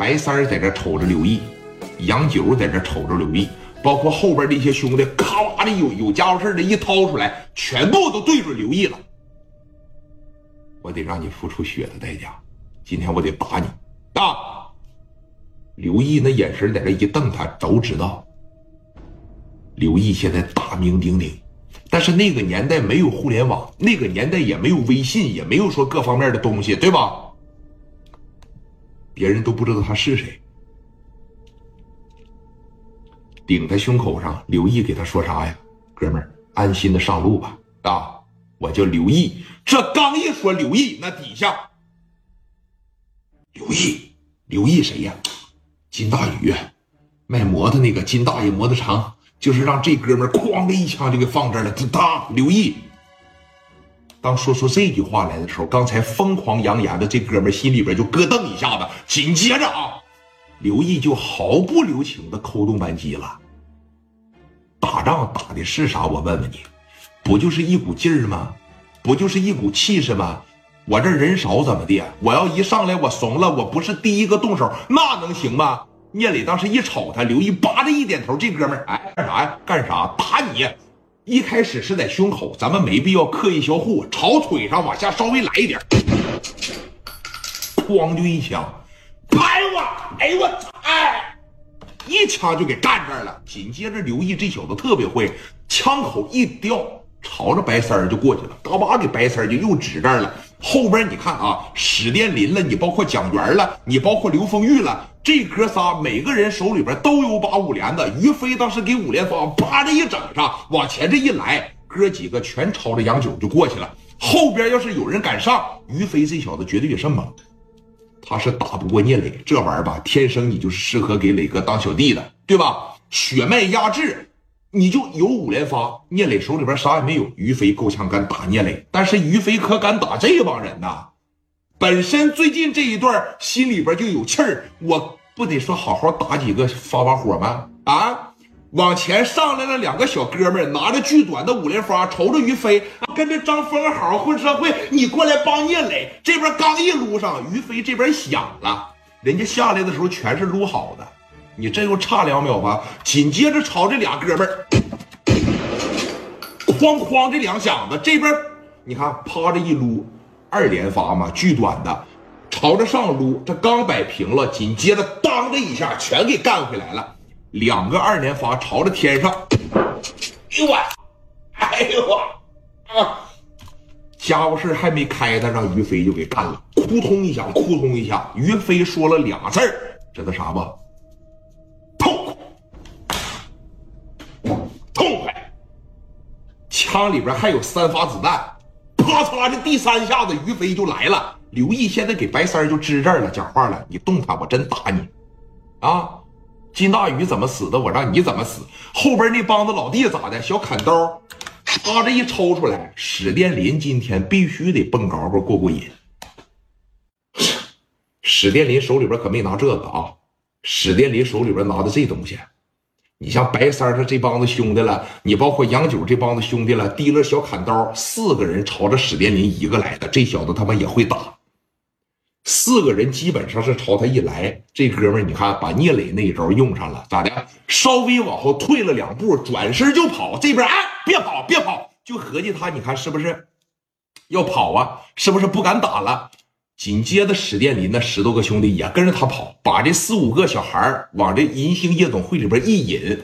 白三儿在这瞅着刘毅，杨九在这瞅着刘毅，包括后边这些兄弟，咔哇的有有家伙事的一掏出来，全部都对准刘毅了。我得让你付出血的代价，今天我得打你啊！刘毅那眼神在这一瞪，他都知道。刘毅现在大名鼎鼎，但是那个年代没有互联网，那个年代也没有微信，也没有说各方面的东西，对吧？别人都不知道他是谁。顶在胸口上，刘毅给他说啥呀？哥们儿，安心的上路吧！啊，我叫刘毅。这刚一说刘毅，那底下刘毅，刘毅谁呀？金大宇，卖摩托那个金大爷摩托城，就是让这哥们儿哐的一枪就给放这儿了。当刘毅，当说出这句话来的时候，刚才疯狂扬言的这哥们心里边就咯噔一下子。紧接着啊，刘毅就毫不留情的扣动扳机了。打仗打的是啥？我问问你，不就是一股劲儿吗？不就是一股气势吗？我这人少怎么的？我要一上来我怂了，我不是第一个动手，那能行吗？聂磊当时一瞅他，刘毅叭的一点头，这哥们儿哎干啥呀？干啥？打你！一开始是在胸口，咱们没必要刻意销护，朝腿上往下稍微来一点，哐就一枪，拍我！哎我！哎，一枪就给干这儿了。紧接着刘毅这小子特别会，枪口一掉。朝着白三儿就过去了，嘎巴给白三儿就又指这儿了。后边你看啊，史殿林了，你包括蒋元了，你包括刘丰玉了，这哥仨每个人手里边都有把五连子。于飞当时给五连发，啪的一整上，往前这一来，哥几个全朝着杨九就过去了。后边要是有人敢上，于飞这小子绝对也是猛，他是打不过聂磊这玩意儿吧？天生你就是适合给磊哥当小弟的，对吧？血脉压制。你就有五连发，聂磊手里边啥也没有。于飞够呛敢打聂磊，但是于飞可敢打这帮人呐。本身最近这一段心里边就有气儿，我不得说好好打几个发发火吗？啊，往前上来了两个小哥们，拿着巨短的五连发，瞅着于飞，跟着张峰好混社会，你过来帮聂磊。这边刚一撸上，于飞这边响了，人家下来的时候全是撸好的。你这又差两秒吧？紧接着朝这俩哥们儿，哐哐这两响子，这边你看趴着一撸，二连发嘛，巨短的，朝着上撸，这刚摆平了，紧接着当的一下全给干回来了，两个二连发朝着天上，哎呦我，哎呦我，啊，家伙事还没开呢，让于飞就给干了，扑通一下，扑通一下，于飞说了俩字儿，知道啥不？枪里边还有三发子弹，啪嚓的第三下子，于飞就来了。刘毅现在给白三就支这儿了，讲话了，你动他，我真打你！啊，金大宇怎么死的？我让你怎么死？后边那帮子老弟咋的？小砍刀，啪这一抽出来，史殿林今天必须得蹦高高过过瘾。史殿林手里边可没拿这个啊，史殿林手里边拿的这东西。你像白三他这帮子兄弟了，你包括杨九这帮子兄弟了，提了小砍刀，四个人朝着史殿林一个来的，这小子他妈也会打。四个人基本上是朝他一来，这哥们你看把聂磊那一招用上了，咋的？稍微往后退了两步，转身就跑。这边哎，别跑，别跑，就合计他，你看是不是要跑啊？是不是不敢打了？紧接着，史殿林那十多个兄弟也跟着他跑，把这四五个小孩往这银星夜总会里边一引，